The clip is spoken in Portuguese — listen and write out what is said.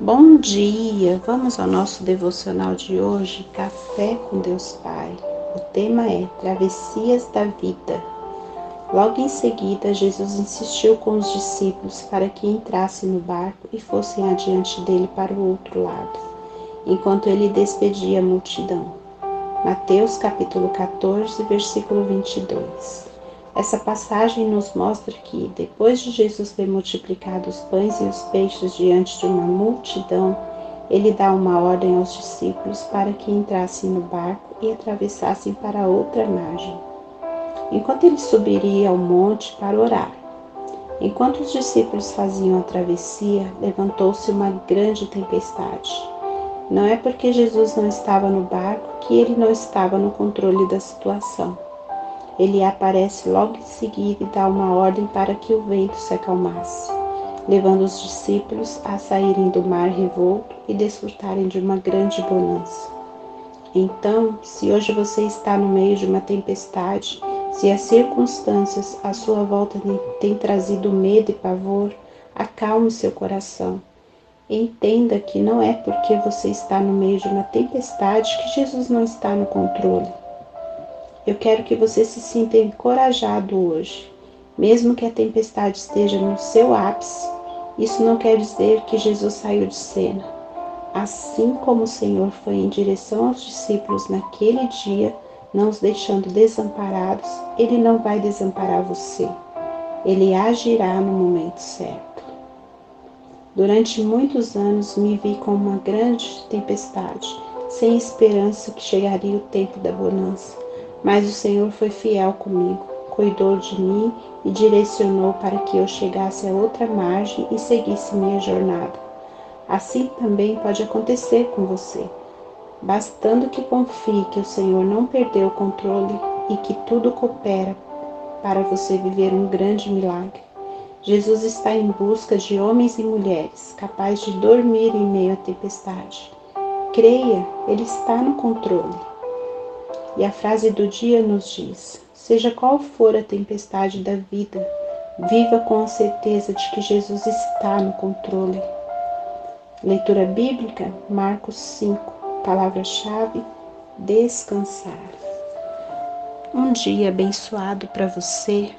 Bom dia! Vamos ao nosso devocional de hoje, Café com Deus Pai. O tema é Travessias da Vida. Logo em seguida, Jesus insistiu com os discípulos para que entrassem no barco e fossem adiante dele para o outro lado, enquanto ele despedia a multidão. Mateus capítulo 14, versículo 22. Essa passagem nos mostra que, depois de Jesus ter multiplicado os pães e os peixes diante de uma multidão, ele dá uma ordem aos discípulos para que entrassem no barco e atravessassem para outra margem. Enquanto ele subiria ao monte para orar. Enquanto os discípulos faziam a travessia, levantou-se uma grande tempestade. Não é porque Jesus não estava no barco que ele não estava no controle da situação. Ele aparece logo em seguida e dá uma ordem para que o vento se acalmasse, levando os discípulos a saírem do mar revolto e desfrutarem de uma grande bonança. Então, se hoje você está no meio de uma tempestade, se as circunstâncias à sua volta têm trazido medo e pavor, acalme seu coração. Entenda que não é porque você está no meio de uma tempestade que Jesus não está no controle. Eu quero que você se sinta encorajado hoje. Mesmo que a tempestade esteja no seu ápice, isso não quer dizer que Jesus saiu de cena. Assim como o Senhor foi em direção aos discípulos naquele dia, não os deixando desamparados, Ele não vai desamparar você. Ele agirá no momento certo. Durante muitos anos me vi com uma grande tempestade, sem esperança que chegaria o tempo da bonança. Mas o Senhor foi fiel comigo, cuidou de mim e direcionou para que eu chegasse a outra margem e seguisse minha jornada. Assim também pode acontecer com você, bastando que confie que o Senhor não perdeu o controle e que tudo coopera para você viver um grande milagre. Jesus está em busca de homens e mulheres capazes de dormir em meio à tempestade. Creia, Ele está no controle. E a frase do dia nos diz: Seja qual for a tempestade da vida, viva com a certeza de que Jesus está no controle. Leitura bíblica, Marcos 5, palavra-chave: descansar. Um dia abençoado para você